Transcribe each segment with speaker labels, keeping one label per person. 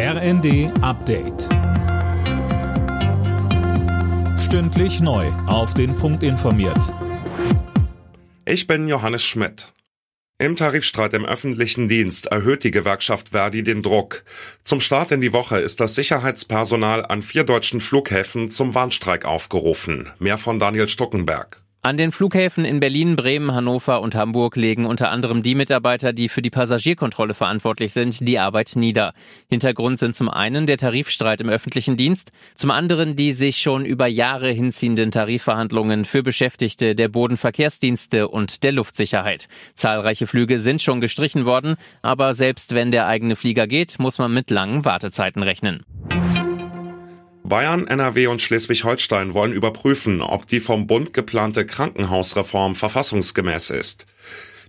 Speaker 1: RND Update. Stündlich neu. Auf den Punkt informiert.
Speaker 2: Ich bin Johannes Schmidt. Im Tarifstreit im öffentlichen Dienst erhöht die Gewerkschaft Verdi den Druck. Zum Start in die Woche ist das Sicherheitspersonal an vier deutschen Flughäfen zum Warnstreik aufgerufen. Mehr von Daniel Stuckenberg.
Speaker 3: An den Flughäfen in Berlin, Bremen, Hannover und Hamburg legen unter anderem die Mitarbeiter, die für die Passagierkontrolle verantwortlich sind, die Arbeit nieder. Hintergrund sind zum einen der Tarifstreit im öffentlichen Dienst, zum anderen die sich schon über Jahre hinziehenden Tarifverhandlungen für Beschäftigte der Bodenverkehrsdienste und der Luftsicherheit. Zahlreiche Flüge sind schon gestrichen worden, aber selbst wenn der eigene Flieger geht, muss man mit langen Wartezeiten rechnen.
Speaker 2: Bayern, NRW und Schleswig-Holstein wollen überprüfen, ob die vom Bund geplante Krankenhausreform verfassungsgemäß ist.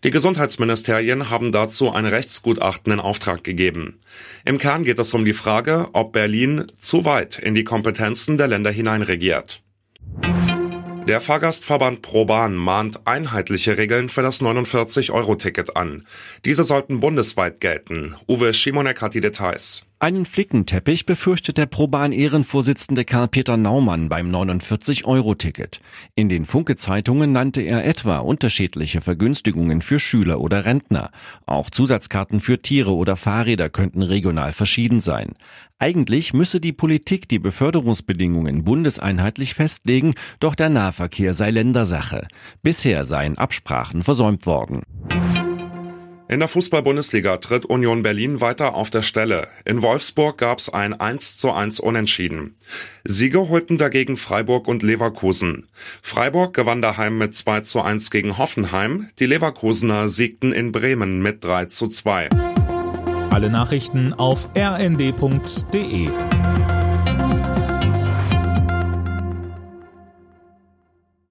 Speaker 2: Die Gesundheitsministerien haben dazu ein Rechtsgutachten in Auftrag gegeben. Im Kern geht es um die Frage, ob Berlin zu weit in die Kompetenzen der Länder hineinregiert. Der Fahrgastverband ProBahn mahnt einheitliche Regeln für das 49-Euro-Ticket an. Diese sollten bundesweit gelten. Uwe Schimonek hat die Details.
Speaker 4: Einen Flickenteppich befürchtet der ProBahn-Ehrenvorsitzende Karl-Peter Naumann beim 49-Euro-Ticket. In den Funke-Zeitungen nannte er etwa unterschiedliche Vergünstigungen für Schüler oder Rentner. Auch Zusatzkarten für Tiere oder Fahrräder könnten regional verschieden sein. Eigentlich müsse die Politik die Beförderungsbedingungen bundeseinheitlich festlegen, doch der Nahverkehr sei Ländersache. Bisher seien Absprachen versäumt worden.
Speaker 2: In der Fußball-Bundesliga tritt Union Berlin weiter auf der Stelle. In Wolfsburg gab's ein 1 zu 1 Unentschieden. Siege holten dagegen Freiburg und Leverkusen. Freiburg gewann daheim mit 2 zu 1 gegen Hoffenheim. Die Leverkusener siegten in Bremen mit 3 zu 2.
Speaker 1: Alle Nachrichten auf rnd.de